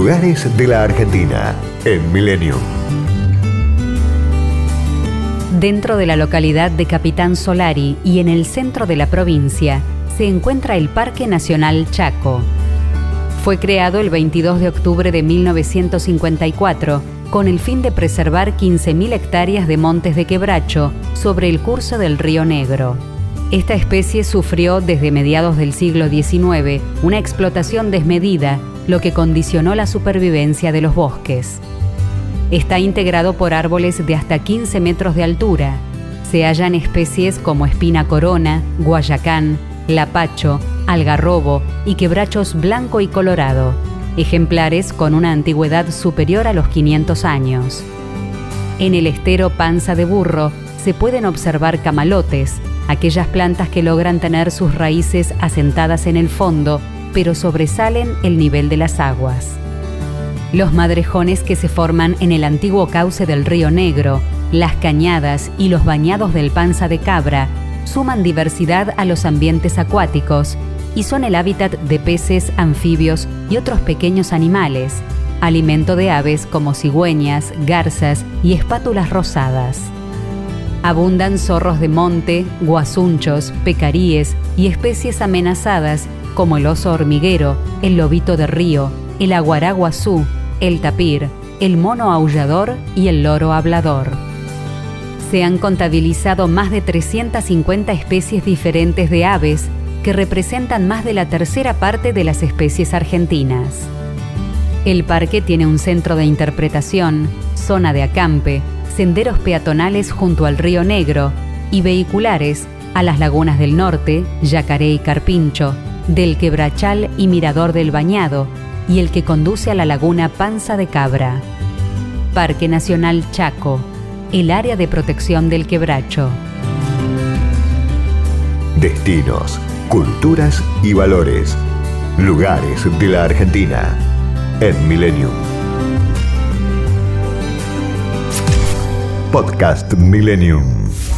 Lugares de la Argentina en Milenio. Dentro de la localidad de Capitán Solari y en el centro de la provincia se encuentra el Parque Nacional Chaco. Fue creado el 22 de octubre de 1954 con el fin de preservar 15.000 hectáreas de montes de quebracho sobre el curso del río Negro. Esta especie sufrió desde mediados del siglo XIX una explotación desmedida, lo que condicionó la supervivencia de los bosques. Está integrado por árboles de hasta 15 metros de altura. Se hallan especies como espina corona, guayacán, lapacho, algarrobo y quebrachos blanco y colorado, ejemplares con una antigüedad superior a los 500 años. En el estero Panza de Burro se pueden observar camalotes, aquellas plantas que logran tener sus raíces asentadas en el fondo, pero sobresalen el nivel de las aguas. Los madrejones que se forman en el antiguo cauce del río Negro, las cañadas y los bañados del Panza de Cabra suman diversidad a los ambientes acuáticos y son el hábitat de peces, anfibios y otros pequeños animales, alimento de aves como cigüeñas, garzas y espátulas rosadas. Abundan zorros de monte, guasunchos, pecaríes y especies amenazadas como el oso hormiguero, el lobito de río, el aguaraguazú, el tapir, el mono aullador y el loro hablador. Se han contabilizado más de 350 especies diferentes de aves que representan más de la tercera parte de las especies argentinas. El parque tiene un centro de interpretación, zona de acampe, senderos peatonales junto al río Negro y vehiculares a las lagunas del norte, Yacaré y Carpincho, del Quebrachal y Mirador del Bañado, y el que conduce a la laguna Panza de Cabra. Parque Nacional Chaco, el área de protección del quebracho. Destinos, culturas y valores. Lugares de la Argentina en Millennium. Podcast Millennium.